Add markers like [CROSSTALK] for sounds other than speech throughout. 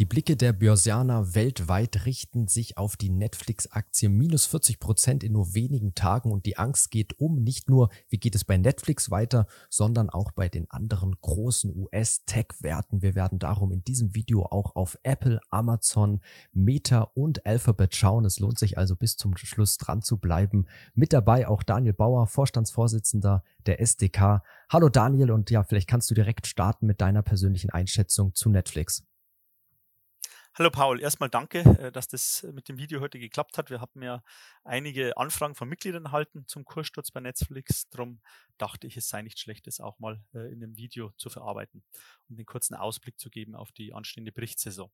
Die Blicke der Börsianer weltweit richten sich auf die Netflix-Aktie minus 40 Prozent in nur wenigen Tagen und die Angst geht um nicht nur, wie geht es bei Netflix weiter, sondern auch bei den anderen großen US-Tech-Werten. Wir werden darum in diesem Video auch auf Apple, Amazon, Meta und Alphabet schauen. Es lohnt sich also bis zum Schluss dran zu bleiben. Mit dabei auch Daniel Bauer, Vorstandsvorsitzender der SDK. Hallo Daniel und ja, vielleicht kannst du direkt starten mit deiner persönlichen Einschätzung zu Netflix. Hallo Paul, erstmal danke, äh, dass das mit dem Video heute geklappt hat. Wir haben ja einige Anfragen von Mitgliedern erhalten zum Kurssturz bei Netflix. Darum dachte ich, es sei nicht schlecht, das auch mal äh, in einem Video zu verarbeiten und einen kurzen Ausblick zu geben auf die anstehende Berichtssaison.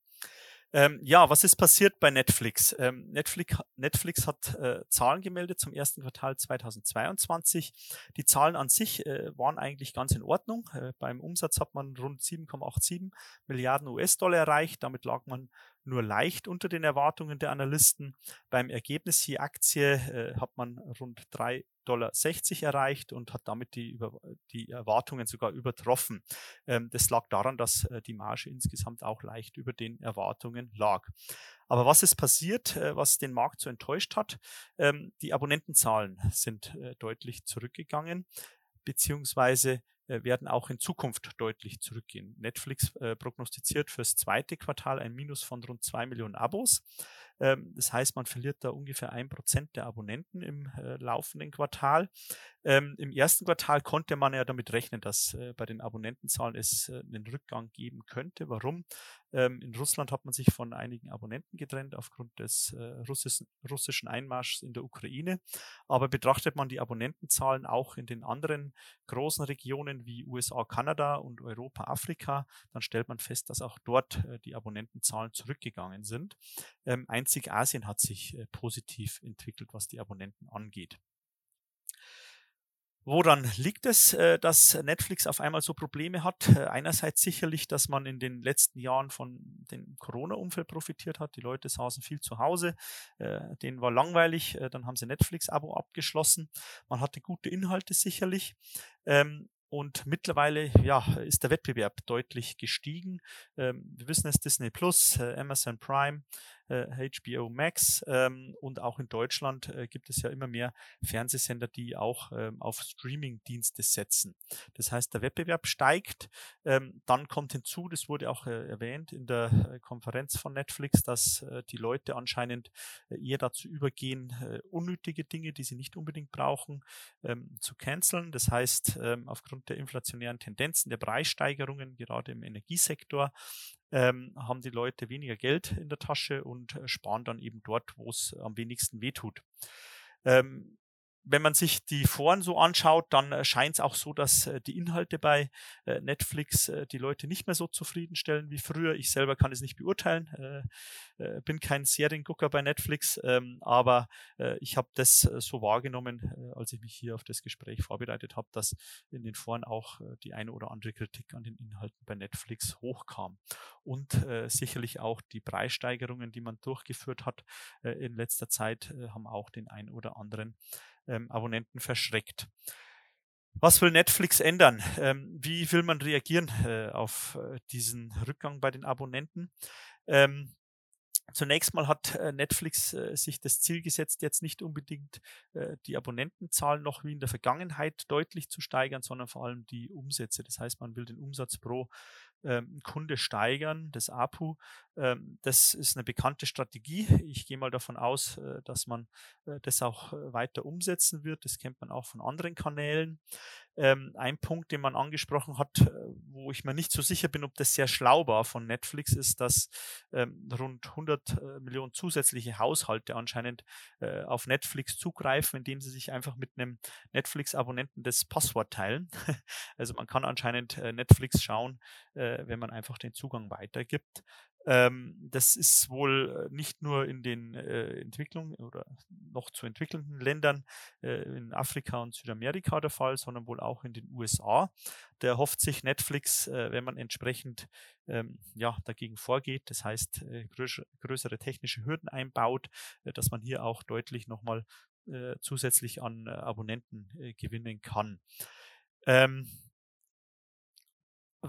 Ähm, ja, was ist passiert bei Netflix? Ähm, Netflix, Netflix hat äh, Zahlen gemeldet zum ersten Quartal 2022. Die Zahlen an sich äh, waren eigentlich ganz in Ordnung. Äh, beim Umsatz hat man rund 7,87 Milliarden US-Dollar erreicht. Damit lag man nur leicht unter den Erwartungen der Analysten. Beim Ergebnis je Aktie äh, hat man rund 3,60 Dollar erreicht und hat damit die, über, die Erwartungen sogar übertroffen. Ähm, das lag daran, dass äh, die Marge insgesamt auch leicht über den Erwartungen lag. Aber was ist passiert, äh, was den Markt so enttäuscht hat? Ähm, die Abonnentenzahlen sind äh, deutlich zurückgegangen, beziehungsweise äh, werden auch in Zukunft deutlich zurückgehen. Netflix äh, prognostiziert fürs zweite Quartal ein Minus von rund zwei Millionen Abos. Ähm, das heißt, man verliert da ungefähr ein Prozent der Abonnenten im äh, laufenden Quartal. Ähm, Im ersten Quartal konnte man ja damit rechnen, dass äh, bei den Abonnentenzahlen es äh, einen Rückgang geben könnte. Warum? Ähm, in Russland hat man sich von einigen Abonnenten getrennt aufgrund des äh, russischen, russischen Einmarschs in der Ukraine. Aber betrachtet man die Abonnentenzahlen auch in den anderen großen Regionen wie USA, Kanada und Europa, Afrika, dann stellt man fest, dass auch dort äh, die Abonnentenzahlen zurückgegangen sind. Ähm, einzig Asien hat sich äh, positiv entwickelt, was die Abonnenten angeht. Woran liegt es, äh, dass Netflix auf einmal so Probleme hat? Äh, einerseits sicherlich, dass man in den letzten Jahren von dem Corona-Umfeld profitiert hat. Die Leute saßen viel zu Hause, denen war langweilig, dann haben sie Netflix-Abo abgeschlossen. Man hatte gute Inhalte sicherlich. Ähm, und mittlerweile ja, ist der Wettbewerb deutlich gestiegen. Ähm, wir wissen es, Disney Plus, äh, Amazon Prime, äh, HBO Max ähm, und auch in Deutschland äh, gibt es ja immer mehr Fernsehsender, die auch ähm, auf Streaming-Dienste setzen. Das heißt, der Wettbewerb steigt. Ähm, dann kommt hinzu, das wurde auch äh, erwähnt in der äh, Konferenz von Netflix, dass äh, die Leute anscheinend äh, eher dazu übergehen, unnötige Dinge, die sie nicht unbedingt brauchen, ähm, zu canceln. Das heißt, ähm, aufgrund der inflationären Tendenzen, der Preissteigerungen, gerade im Energiesektor, ähm, haben die Leute weniger Geld in der Tasche und äh, sparen dann eben dort, wo es am wenigsten wehtut. Ähm, wenn man sich die Foren so anschaut, dann äh, scheint es auch so, dass äh, die Inhalte bei äh, Netflix die Leute nicht mehr so zufriedenstellen wie früher. Ich selber kann es nicht beurteilen, bin kein Seriengucker bei Netflix, ähm, aber ich habe das so wahrgenommen, als ich mich hier auf das Gespräch vorbereitet habe, dass in den Foren auch die eine oder andere Kritik an den Inhalten bei Netflix hochkam. Und sicherlich auch die Preissteigerungen, die man durchgeführt hat in letzter Zeit, haben auch den einen oder anderen ähm, Abonnenten verschreckt. Was will Netflix ändern? Ähm, wie will man reagieren äh, auf äh, diesen Rückgang bei den Abonnenten? Ähm, Zunächst mal hat äh, Netflix äh, sich das Ziel gesetzt, jetzt nicht unbedingt die Abonnentenzahlen noch wie in der Vergangenheit deutlich zu steigern, sondern vor allem die Umsätze. Das heißt, man will den Umsatz pro ähm, Kunde steigern, das APU. Ähm, das ist eine bekannte Strategie. Ich gehe mal davon aus, äh, dass man äh, das auch äh, weiter umsetzen wird. Das kennt man auch von anderen Kanälen. Ähm, ein Punkt, den man angesprochen hat, äh, wo ich mir nicht so sicher bin, ob das sehr schlau war von Netflix, ist, dass ähm, rund 100 äh, Millionen zusätzliche Haushalte anscheinend äh, auf Netflix zugreifen, indem sie sich einfach mit einem Netflix-Abonnenten das Passwort teilen. [LAUGHS] also man kann anscheinend äh, Netflix schauen, äh, wenn man einfach den Zugang weitergibt. Ähm, das ist wohl äh, nicht nur in den äh, Entwicklungen oder noch zu entwickelnden Ländern äh, in Afrika und Südamerika der Fall, sondern wohl auch in den USA. Der hofft sich Netflix, äh, wenn man entsprechend ähm, ja, dagegen vorgeht, das heißt äh, größere, größere technische Hürden einbaut, äh, dass man hier auch deutlich nochmal zusätzlich an Abonnenten gewinnen kann. Ähm,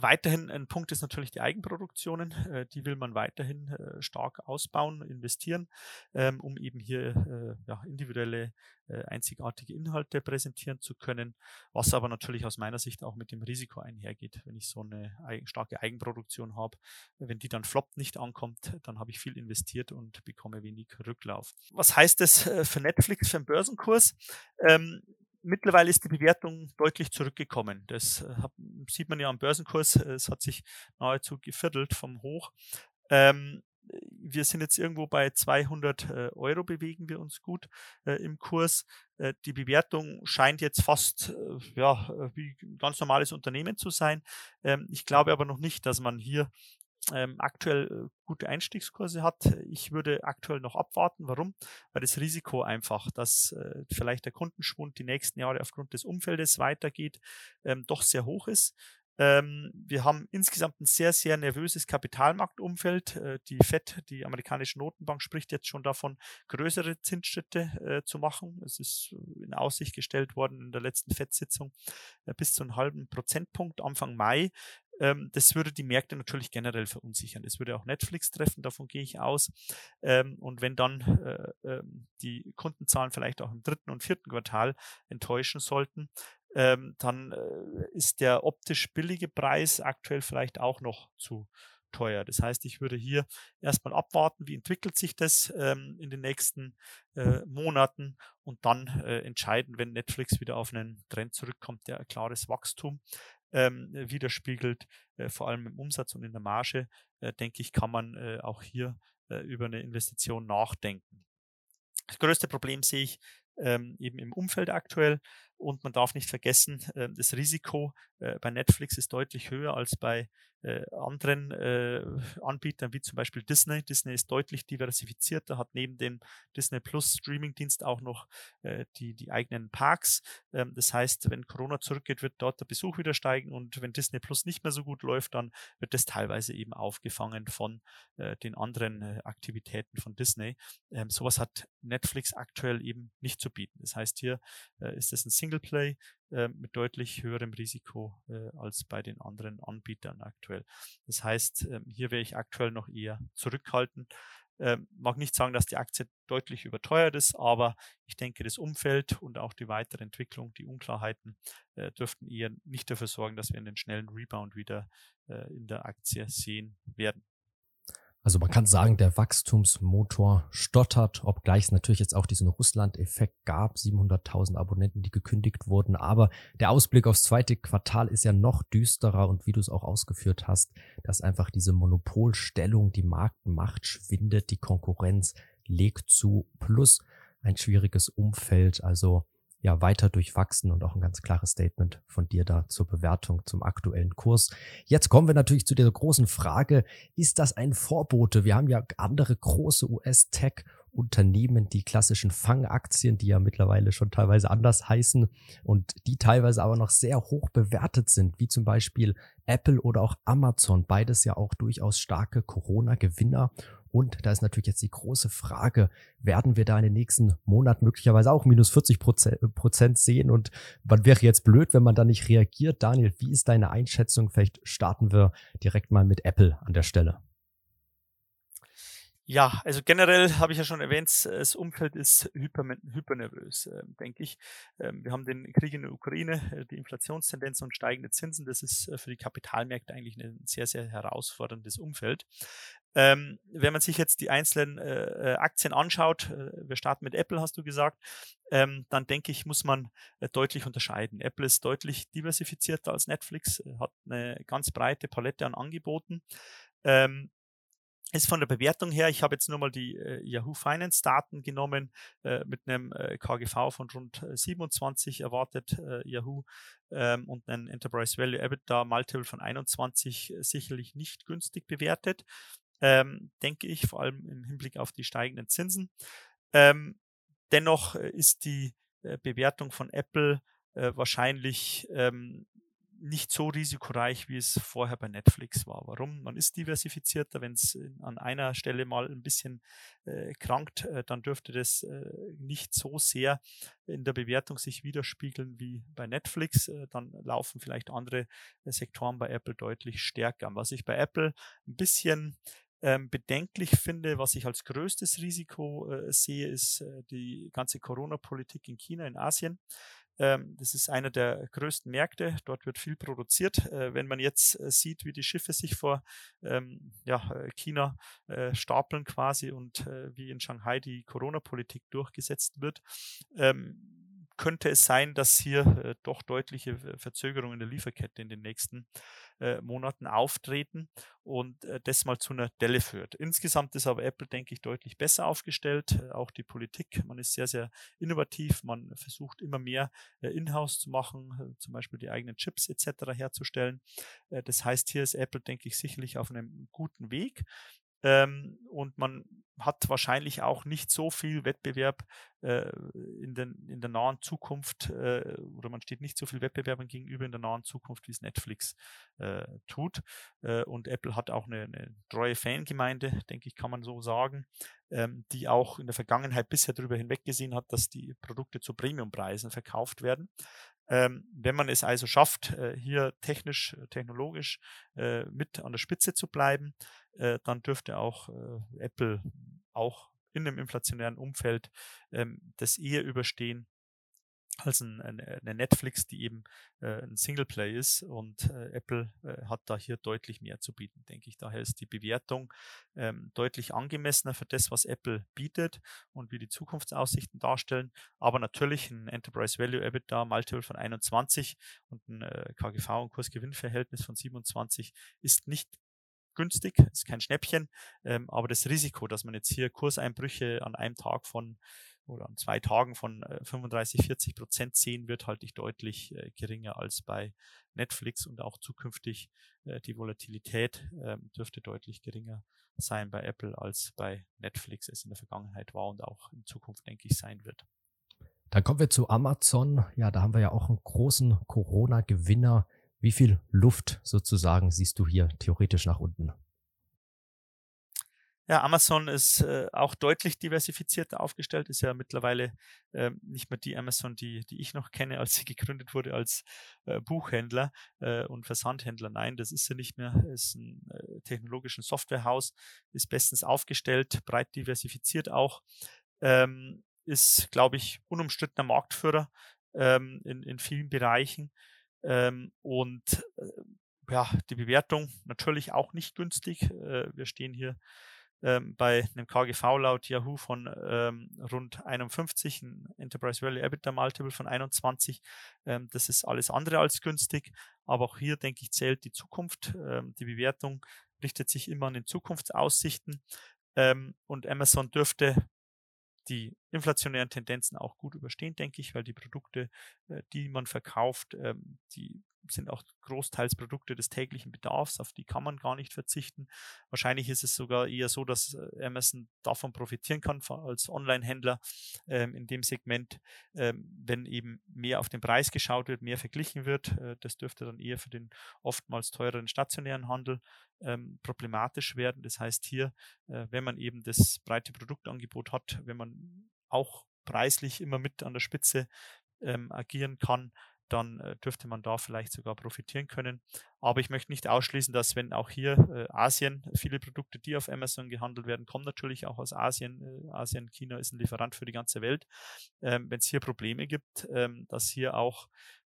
Weiterhin ein Punkt ist natürlich die Eigenproduktionen. Äh, die will man weiterhin äh, stark ausbauen, investieren, ähm, um eben hier äh, ja, individuelle, äh, einzigartige Inhalte präsentieren zu können, was aber natürlich aus meiner Sicht auch mit dem Risiko einhergeht. Wenn ich so eine eigen, starke Eigenproduktion habe, wenn die dann floppt, nicht ankommt, dann habe ich viel investiert und bekomme wenig Rücklauf. Was heißt das äh, für Netflix, für den Börsenkurs? Ähm, mittlerweile ist die Bewertung deutlich zurückgekommen. Das äh, sieht man ja am Börsenkurs. Es hat sich nahezu geviertelt vom Hoch. Ähm, wir sind jetzt irgendwo bei 200 äh, Euro, bewegen wir uns gut äh, im Kurs. Äh, die Bewertung scheint jetzt fast äh, ja, wie ein ganz normales Unternehmen zu sein. Ähm, ich glaube aber noch nicht, dass man hier ähm, aktuell äh, gute Einstiegskurse hat. Ich würde aktuell noch abwarten. Warum? Weil das Risiko einfach, dass äh, vielleicht der Kundenschwund die nächsten Jahre aufgrund des Umfeldes weitergeht, ähm, doch sehr hoch ist. Ähm, wir haben insgesamt ein sehr, sehr nervöses Kapitalmarktumfeld. Äh, die FED, die amerikanische Notenbank, spricht jetzt schon davon, größere Zinsschritte äh, zu machen. Es ist in Aussicht gestellt worden in der letzten FED-Sitzung äh, bis zu einem halben Prozentpunkt Anfang Mai. Ähm, das würde die Märkte natürlich generell verunsichern. Das würde auch Netflix treffen, davon gehe ich aus. Ähm, und wenn dann äh, äh, die Kundenzahlen vielleicht auch im dritten und vierten Quartal enttäuschen sollten, ähm, dann äh, ist der optisch billige Preis aktuell vielleicht auch noch zu teuer. Das heißt, ich würde hier erstmal abwarten, wie entwickelt sich das ähm, in den nächsten äh, Monaten und dann äh, entscheiden, wenn Netflix wieder auf einen Trend zurückkommt, der klares Wachstum ähm, widerspiegelt, äh, vor allem im Umsatz und in der Marge, äh, denke ich, kann man äh, auch hier äh, über eine Investition nachdenken. Das größte Problem sehe ich ähm, eben im Umfeld aktuell. Und man darf nicht vergessen, äh, das Risiko äh, bei Netflix ist deutlich höher als bei äh, anderen äh, Anbietern, wie zum Beispiel Disney. Disney ist deutlich diversifizierter, hat neben dem Disney Plus Streaming-Dienst auch noch die, die eigenen Parks. Ähm, das heißt, wenn Corona zurückgeht, wird dort der Besuch wieder steigen und wenn Disney Plus nicht mehr so gut läuft, dann wird das teilweise eben aufgefangen von den anderen Aktivitäten von Disney. Ähm, sowas hat Netflix aktuell eben nicht zu bieten. Das heißt, hier ist es ein Singleplay äh, mit deutlich höherem Risiko äh, als bei den anderen Anbietern aktuell. Das heißt, äh, hier wäre ich aktuell noch eher zurückhaltend. Ähm, mag nicht sagen, dass die Aktie deutlich überteuert ist, aber ich denke, das Umfeld und auch die weitere Entwicklung, die Unklarheiten äh, dürften eher nicht dafür sorgen, dass wir einen schnellen Rebound wieder äh, in der Aktie sehen werden. Also man kann sagen, der Wachstumsmotor stottert, obgleich es natürlich jetzt auch diesen Russland-Effekt gab, 700.000 Abonnenten, die gekündigt wurden. Aber der Ausblick aufs zweite Quartal ist ja noch düsterer und wie du es auch ausgeführt hast, dass einfach diese Monopolstellung, die Marktmacht schwindet, die Konkurrenz legt zu, plus ein schwieriges Umfeld. Also ja weiter durchwachsen und auch ein ganz klares Statement von dir da zur Bewertung zum aktuellen Kurs. Jetzt kommen wir natürlich zu der großen Frage, ist das ein Vorbote? Wir haben ja andere große US-Tech Unternehmen, die klassischen Fangaktien, die ja mittlerweile schon teilweise anders heißen und die teilweise aber noch sehr hoch bewertet sind, wie zum Beispiel Apple oder auch Amazon, beides ja auch durchaus starke Corona-Gewinner. Und da ist natürlich jetzt die große Frage, werden wir da in den nächsten Monaten möglicherweise auch minus 40 Prozent sehen? Und wann wäre jetzt blöd, wenn man da nicht reagiert? Daniel, wie ist deine Einschätzung? Vielleicht starten wir direkt mal mit Apple an der Stelle. Ja, also generell habe ich ja schon erwähnt, das Umfeld ist hyper, hypernervös, äh, denke ich. Ähm, wir haben den Krieg in der Ukraine, äh, die Inflationstendenz und steigende Zinsen. Das ist äh, für die Kapitalmärkte eigentlich ein sehr, sehr herausforderndes Umfeld. Ähm, wenn man sich jetzt die einzelnen äh, äh Aktien anschaut, äh, wir starten mit Apple, hast du gesagt, ähm, dann denke ich, muss man deutlich unterscheiden. Apple ist deutlich diversifizierter als Netflix, hat eine ganz breite Palette an Angeboten. Ähm, ist von der Bewertung her, ich habe jetzt nur mal die äh, Yahoo Finance Daten genommen, äh, mit einem äh, KGV von rund 27 äh, erwartet äh, Yahoo ähm, und einen Enterprise Value EBITDA Multiple von 21 äh, sicherlich nicht günstig bewertet, ähm, denke ich, vor allem im Hinblick auf die steigenden Zinsen. Ähm, dennoch ist die Bewertung von Apple wahrscheinlich ähm, nicht so risikoreich, wie es vorher bei Netflix war. Warum? Man ist diversifizierter. Wenn es an einer Stelle mal ein bisschen äh, krankt, äh, dann dürfte das äh, nicht so sehr in der Bewertung sich widerspiegeln wie bei Netflix. Äh, dann laufen vielleicht andere äh, Sektoren bei Apple deutlich stärker. Was ich bei Apple ein bisschen ähm, bedenklich finde, was ich als größtes Risiko äh, sehe, ist äh, die ganze Corona-Politik in China, in Asien. Ähm, das ist einer der größten Märkte. Dort wird viel produziert. Äh, wenn man jetzt äh, sieht, wie die Schiffe sich vor ähm, äh, China stapeln quasi und wie in Shanghai die Corona-Politik durchgesetzt wird, ähm, könnte es sein, dass hier doch deutliche Verzögerungen der Lieferkette in den nächsten äh, Monaten auftreten und äh, das mal zu einer Delle führt. Insgesamt ist aber Apple, denke ich, deutlich besser aufgestellt. Äh, auch die Politik, man ist sehr, sehr innovativ, man versucht immer mehr äh, in-house zu machen, äh, zum Beispiel die eigenen Chips etc. herzustellen. das heißt, hier ist Apple, denke ich, sicherlich auf einem guten Weg. Ähm, und man hat wahrscheinlich auch nicht so viel Wettbewerb äh, in, den, in der nahen Zukunft äh, oder man steht nicht so viel Wettbewerbern gegenüber in der nahen Zukunft, wie es Netflix äh, tut. Äh, und Apple hat auch eine, eine, treue Fangemeinde, denke ich, kann man so sagen, ähm, die auch in der Vergangenheit bisher darüber hinweggesehen hat, dass die Produkte zu Premiumpreisen verkauft werden. Ähm, wenn man es also schafft, äh, hier technisch, technologisch äh, mit an der Spitze zu bleiben, äh, dann dürfte auch äh, Apple auch in einem inflationären Umfeld ähm, das eher überstehen als ein, eine Netflix, die eben äh, ein Singleplay ist und äh, Apple äh, hat da hier deutlich mehr zu bieten, denke ich. Daher ist die Bewertung ähm, deutlich angemessener für das, was Apple bietet und wie die Zukunftsaussichten darstellen. Aber natürlich ein Enterprise Value EBITDA Multiple von 21 und ein KGV und Kursgewinnverhältnis von 27 ist nicht günstig, ist kein Schnäppchen, ähm, aber das Risiko, dass man jetzt hier Kurseinbrüche an einem Tag von oder an zwei Tagen von 35, äh, 40 Prozent sehen wird, halte ich deutlich äh, geringer als bei Netflix und auch zukünftig äh, die Volatilität äh, dürfte deutlich geringer sein bei Apple als bei Netflix es in der Vergangenheit war und auch in Zukunft, denke ich, sein wird. Dann kommen wir zu Amazon. Ja, da haben wir ja auch einen großen Corona-Gewinner. Wie viel Luft sozusagen siehst du hier theoretisch nach unten? Ja, Amazon ist äh, auch deutlich diversifizierter aufgestellt, ist ja mittlerweile äh, nicht mehr die Amazon, die, die ich noch kenne, als sie [LAUGHS] gegründet wurde als äh, Buchhändler äh, und Versandhändler. Nein, das ist sie nicht mehr. Ist ein äh, technologischen Softwarehaus, ist bestens aufgestellt, breit diversifiziert auch, ähm, ist, glaube ich, unumstrittener Marktführer ähm, in, in vielen Bereichen. Ähm, und äh, ja, die Bewertung natürlich auch nicht günstig. Äh, wir stehen hier ähm, bei einem KGV laut Yahoo von ähm, rund 51, ein Enterprise Value EBITDA Multiple von 21. Ähm, das ist alles andere als günstig, aber auch hier denke ich zählt die Zukunft. Ähm, die Bewertung richtet sich immer an den Zukunftsaussichten ähm, und Amazon dürfte die inflationären Tendenzen auch gut überstehen, denke ich, weil die Produkte, äh, die man verkauft, ähm, die sind auch großteils Produkte des täglichen Bedarfs, auf die kann man gar nicht verzichten. Wahrscheinlich ist es sogar eher so, dass äh, Amazon davon profitieren kann als Online-Händler ähm, in dem Segment, ähm, wenn eben mehr auf den Preis geschaut wird, mehr verglichen wird. Äh, das dürfte dann eher für den oftmals teureren stationären Handel ähm, problematisch werden. Das heißt hier, äh, wenn man eben das breite Produktangebot hat, wenn man auch preislich immer mit an der Spitze ähm, agieren kann, dann äh, dürfte man da vielleicht sogar profitieren können. Aber ich möchte nicht ausschließen, dass wenn auch hier äh, Asien, viele Produkte, die auf Amazon gehandelt werden, kommen natürlich auch aus Asien. Äh, Asien, China ist ein Lieferant für die ganze Welt. Ähm, wenn es hier Probleme gibt, ähm, dass hier auch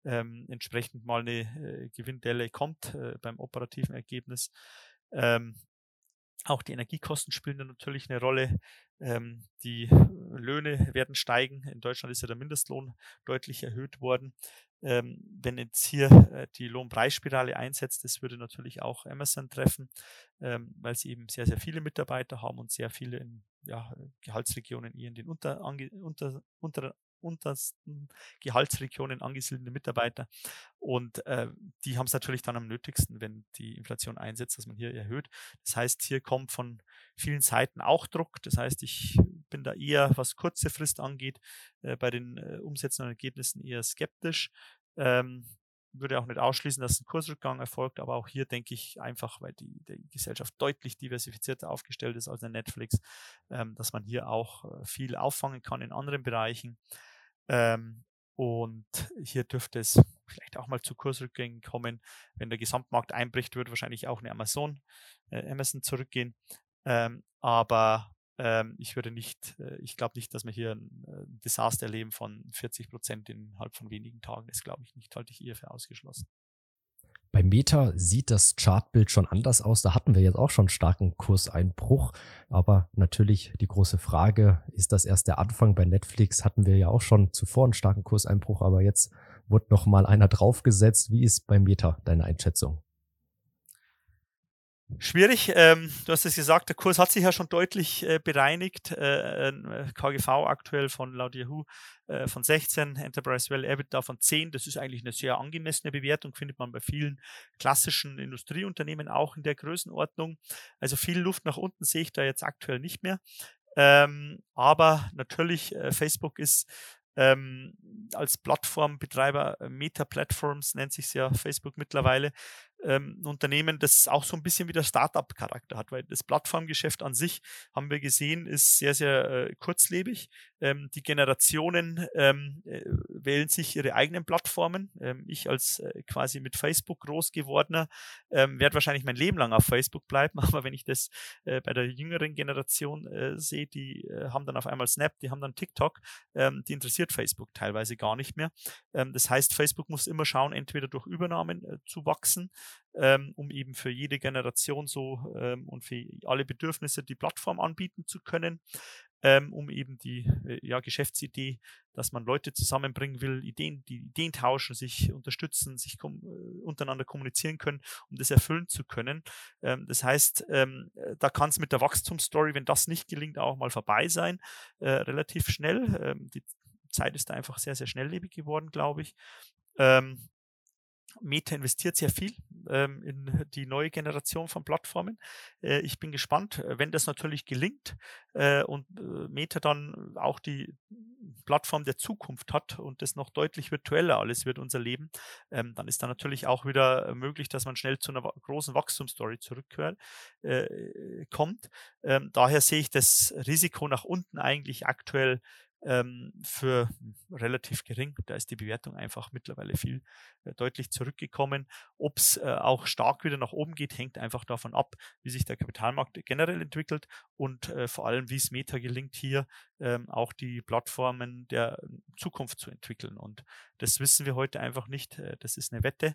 ähm, entsprechend mal eine äh, Gewinndelle kommt äh, beim operativen Ergebnis. Ähm, auch die Energiekosten spielen da natürlich eine Rolle. Ähm, die Löhne werden steigen. In Deutschland ist ja der Mindestlohn deutlich erhöht worden. Ähm, wenn jetzt hier äh, die Lohnpreisspirale einsetzt, das würde natürlich auch Amazon treffen, ähm, weil sie eben sehr, sehr viele Mitarbeiter haben und sehr viele in ja, Gehaltsregionen eher in den unter, unter, unter, untersten Gehaltsregionen angesiedelte Mitarbeiter. Und äh, die haben es natürlich dann am nötigsten, wenn die Inflation einsetzt, dass man hier erhöht. Das heißt, hier kommt von vielen Seiten auch Druck. Das heißt, ich bin da eher, was kurze Frist angeht, äh, bei den äh, Umsätzen und Ergebnissen eher skeptisch. Ähm, würde auch nicht ausschließen, dass ein Kursrückgang erfolgt, aber auch hier denke ich einfach, weil die, die Gesellschaft deutlich diversifizierter aufgestellt ist als ein Netflix, ähm, dass man hier auch äh, viel auffangen kann in anderen Bereichen. Ähm, und hier dürfte es vielleicht auch mal zu Kursrückgängen kommen. Wenn der Gesamtmarkt einbricht, wird wahrscheinlich auch eine Amazon, äh, Amazon zurückgehen. Ähm, aber ähm, ich würde nicht, äh, ich glaube nicht, dass wir hier ein, äh, ein Desaster erleben von 40 Prozent innerhalb von wenigen Tagen. Das glaube ich nicht, halte ich eher für ausgeschlossen. Bei Meta sieht das Chartbild schon anders aus. Da hatten wir jetzt auch schon starken Kurseinbruch. Aber natürlich die große Frage, ist das erst der Anfang? Bei Netflix hatten wir ja auch schon zuvor einen starken Kurseinbruch, aber jetzt wurde noch mal einer draufgesetzt. Wie ist bei Meta deine Einschätzung? Schwierig. Ähm, du hast es gesagt, der Kurs hat sich ja schon deutlich äh, bereinigt. Äh, äh KGV aktuell von laut Yahoo äh, von 16, Enterprise Value EBITDA von 10. Das ist eigentlich eine sehr angemessene Bewertung, findet man bei vielen klassischen Industrieunternehmen auch in der Größenordnung. Also viel Luft nach unten sehe ich da jetzt aktuell nicht mehr. Ähm, aber natürlich, äh, Facebook ist ähm, als Plattformbetreiber, äh, Meta Platforms nennt sich ja Facebook mittlerweile, ähm, Unternehmen, das auch so ein bisschen wieder Startup-Charakter hat, weil das Plattformgeschäft an sich, haben wir gesehen, ist sehr, sehr äh, kurzlebig. Ähm, die Generationen ähm, äh, wählen sich ihre eigenen Plattformen. Ähm, ich als äh, quasi mit Facebook groß gewordener ähm, werde wahrscheinlich mein Leben lang auf Facebook bleiben, [LAUGHS] aber wenn ich das äh, bei der jüngeren Generation äh, sehe, die äh, haben dann auf einmal Snap, die haben dann TikTok, ähm, die interessiert Facebook teilweise gar nicht mehr. das heißt, Facebook muss immer schauen, entweder durch Übernahmen zu wachsen, ähm, um eben für jede Generation so ähm, und für alle Bedürfnisse die Plattform anbieten zu können, ähm, um eben die äh, ja, Geschäftsidee, dass man Leute zusammenbringen will, Ideen, die Ideen tauschen, sich unterstützen, sich kom äh, untereinander kommunizieren können, um das erfüllen zu können. Ähm, das heißt, ähm, da kann es mit der Wachstumsstory, wenn das nicht gelingt, auch mal vorbei sein, äh, relativ schnell. Ähm, die Zeit ist da einfach sehr, sehr schnelllebig geworden, glaube ich. Ähm, Meta investiert sehr viel ähm, in die neue Generation von Plattformen. Äh, ich bin gespannt, wenn das natürlich gelingt äh, und äh, Meta dann auch die Plattform der Zukunft hat und das noch deutlich virtueller alles wird, unser Leben, ähm, dann ist da natürlich auch wieder möglich, dass man schnell zu einer großen Wachstumsstory zurückkommt. Äh, ähm, daher sehe ich das Risiko nach unten eigentlich aktuell ähm, für relativ gering. Da ist die Bewertung einfach mittlerweile viel äh, deutlich zurückgekommen. Ob es äh, auch stark wieder nach oben geht, hängt einfach davon ab, wie sich der Kapitalmarkt generell entwickelt und äh, vor allem, wie es Meta gelingt, hier ähm, auch die Plattformen der Zukunft zu entwickeln. Und das wissen wir heute einfach nicht. Äh, das ist eine Wette.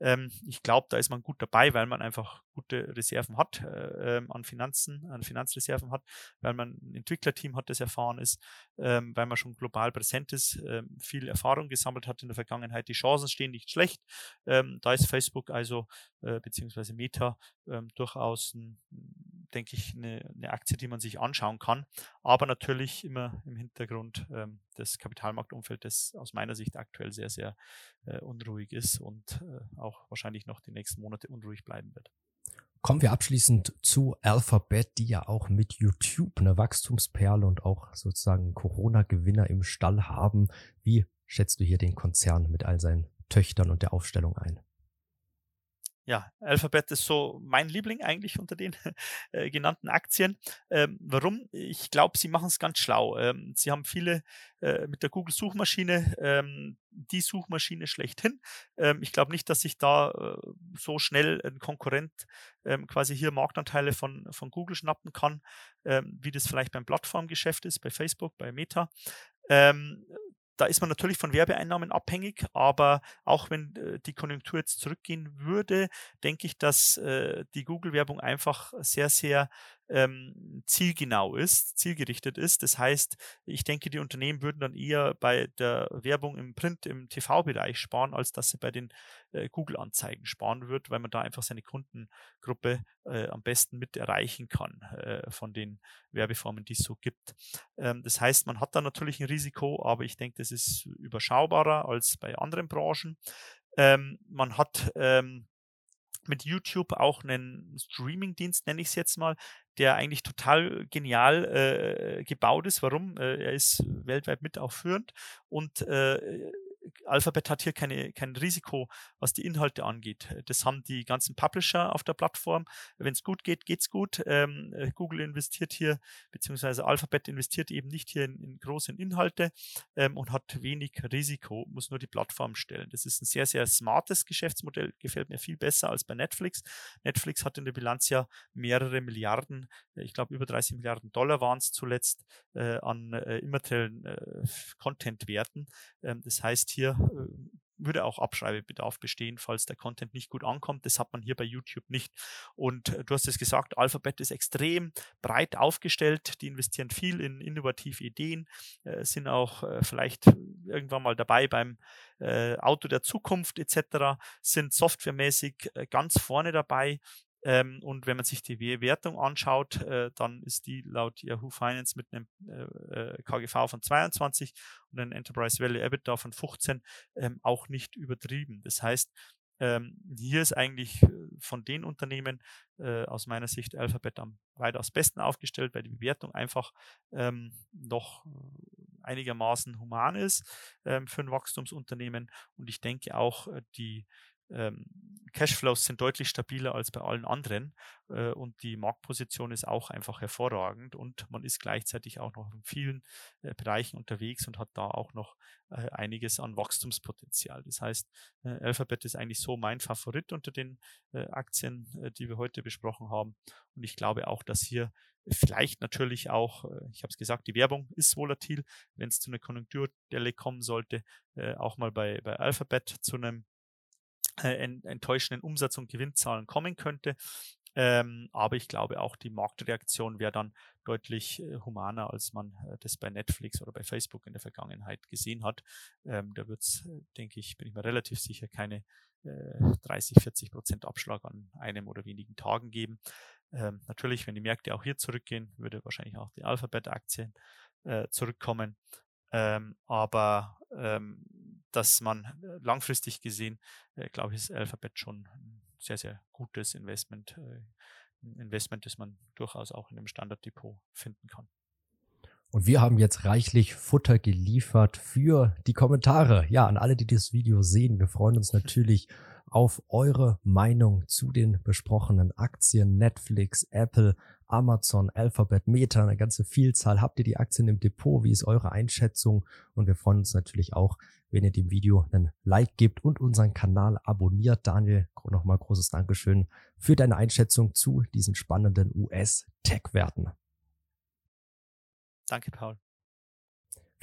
Ähm, ich glaube, da ist man gut dabei, weil man einfach gute Reserven hat äh, ähm, an Finanzen, an Finanzreserven hat, weil man ein Entwicklerteam hat, das erfahren ist, ähm, weil man schon global präsent ist, ähm, viel Erfahrung gesammelt hat in der Vergangenheit. Die Chancen stehen nicht schlecht. Ähm, da ist Facebook also äh, beziehungsweise Meta ähm, durchaus ein denke ich, eine, eine, Aktie, die man sich anschauen kann. Aber natürlich immer im Hintergrund ähm, das Kapitalmarktumfeld, das aus meiner Sicht aktuell sehr, sehr äh, unruhig ist und äh, auch wahrscheinlich noch die nächsten Monate unruhig bleiben wird. Kommen wir abschließend zu Alphabet, die ja auch mit YouTube eine Wachstumsperle und auch sozusagen Corona-Gewinner im Stall haben. Wie schätzt du hier den Konzern mit all seinen Töchtern und der Aufstellung ein? Ja, Alphabet ist so mein Liebling eigentlich unter den [LAUGHS] äh, genannten Aktien. Ähm, warum? Ich glaube, sie machen es ganz schlau. Ähm, sie haben viele äh, mit der Google-Suchmaschine ähm, die Suchmaschine schlechthin. Ähm, ich glaube nicht, dass sich da äh, so schnell ein Konkurrent ähm, quasi hier Marktanteile von, von Google schnappen kann, ähm, wie das vielleicht beim Plattformgeschäft ist, bei Facebook, bei Meta. Ähm, da ist man natürlich von Werbeeinnahmen abhängig, aber auch wenn äh, die Konjunktur jetzt zurückgehen würde, denke ich, dass äh, die Google-Werbung einfach sehr, sehr ähm, zielgenau ist, zielgerichtet ist. Das heißt, ich denke, die Unternehmen würden dann eher bei der Werbung im Print, im TV-Bereich sparen, als dass sie bei den äh, Google-Anzeigen sparen wird, weil man da einfach seine Kundengruppe äh, am besten mit erreichen kann äh, von den Werbeformen, die es so gibt. Ähm, das heißt, man hat da natürlich ein Risiko, aber ich denke, das ist überschaubarer als bei anderen Branchen. Ähm, man hat ähm, mit YouTube auch einen Streaming-Dienst, nenne ich es jetzt mal, der eigentlich total genial äh, gebaut ist. Warum? Äh, er ist weltweit mit auch führend und äh, Alphabet hat hier keine, kein Risiko, was die Inhalte angeht. Das haben die ganzen Publisher auf der Plattform. Wenn es gut geht, geht's gut. Ähm, äh, Google investiert hier, beziehungsweise Alphabet investiert eben nicht hier in, in große Inhalte ähm, und hat wenig Risiko, muss nur die Plattform stellen. Das ist ein sehr, sehr smartes Geschäftsmodell, gefällt mir viel besser als bei Netflix. Netflix hat in der Bilanz ja mehrere Milliarden, äh, ich glaube über 30 Milliarden Dollar waren es zuletzt, äh, an äh, immateriellen äh, Content-Werten. Ähm, das heißt, hier äh, würde auch Abschreibebedarf bestehen, falls der Content nicht gut ankommt. Das hat man hier bei YouTube nicht. Und äh, du hast es gesagt, Alphabet ist extrem breit aufgestellt. Die investieren viel in innovative Ideen, äh, sind auch äh, vielleicht irgendwann mal dabei beim äh, Auto der Zukunft etc., sind softwaremäßig äh, ganz vorne dabei ähm, und wenn man sich die Wertung anschaut, äh, dann ist die laut Yahoo Finance mit einem äh, äh KGV von 22 und einem Enterprise Value EBITDA von 15 ähm, auch nicht übertrieben. Das heißt, ähm, hier ist eigentlich äh, von den Unternehmen äh, aus meiner Sicht Alphabet am weitaus besten aufgestellt, weil die Bewertung einfach ähm, noch äh, einigermaßen human ist ähm, für ein Wachstumsunternehmen. Und ich denke auch, die ähm, Cashflows sind deutlich stabiler als bei allen anderen äh, und die Marktposition ist auch einfach hervorragend und man ist gleichzeitig auch noch in vielen äh, Bereichen unterwegs und hat da auch noch äh, einiges an Wachstumspotenzial. Das heißt, äh, Alphabet ist eigentlich so mein Favorit unter den äh, Aktien, äh, die wir heute besprochen haben und ich glaube auch, dass hier vielleicht natürlich auch, ich habe es gesagt, die Werbung ist volatil, wenn es zu einer Konjunkturdelle kommen sollte, auch mal bei, bei Alphabet zu einem enttäuschenden Umsatz- und Gewinnzahlen kommen könnte. Ähm, aber ich glaube auch, die Marktreaktion wäre dann deutlich äh, humaner, als man äh, das bei Netflix oder bei Facebook in der Vergangenheit gesehen hat. Ähm, da wird es, äh, denke ich, bin ich mir relativ sicher, keine 30, 40 Prozent Abschlag an einem oder wenigen Tagen geben. Ähm, natürlich, wenn die Märkte auch hier zurückgehen, würde wahrscheinlich auch die Alphabet-Aktien äh, zurückkommen. Ähm, aber ähm, dass man äh, langfristig gesehen, äh, glaube ich, ist Alphabet schon ein sehr, sehr gutes Investment, äh, Investment, das man durchaus auch in einem Standarddepot finden kann. Und wir haben jetzt reichlich Futter geliefert für die Kommentare. Ja, an alle, die das Video sehen, wir freuen uns natürlich auf eure Meinung zu den besprochenen Aktien, Netflix, Apple, Amazon, Alphabet, Meta, eine ganze Vielzahl. Habt ihr die Aktien im Depot? Wie ist eure Einschätzung? Und wir freuen uns natürlich auch, wenn ihr dem Video einen Like gebt und unseren Kanal abonniert. Daniel, nochmal großes Dankeschön für deine Einschätzung zu diesen spannenden US-Tech-Werten. Danke, Paul.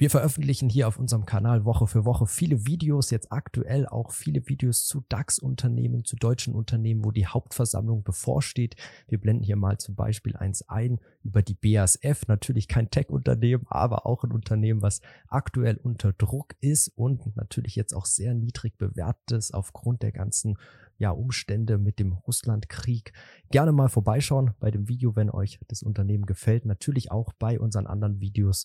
Wir veröffentlichen hier auf unserem Kanal Woche für Woche viele Videos, jetzt aktuell auch viele Videos zu DAX-Unternehmen, zu deutschen Unternehmen, wo die Hauptversammlung bevorsteht. Wir blenden hier mal zum Beispiel eins ein über die BASF, natürlich kein Tech-Unternehmen, aber auch ein Unternehmen, was aktuell unter Druck ist und natürlich jetzt auch sehr niedrig bewertet ist aufgrund der ganzen ja, Umstände mit dem Russlandkrieg. Gerne mal vorbeischauen bei dem Video, wenn euch das Unternehmen gefällt. Natürlich auch bei unseren anderen Videos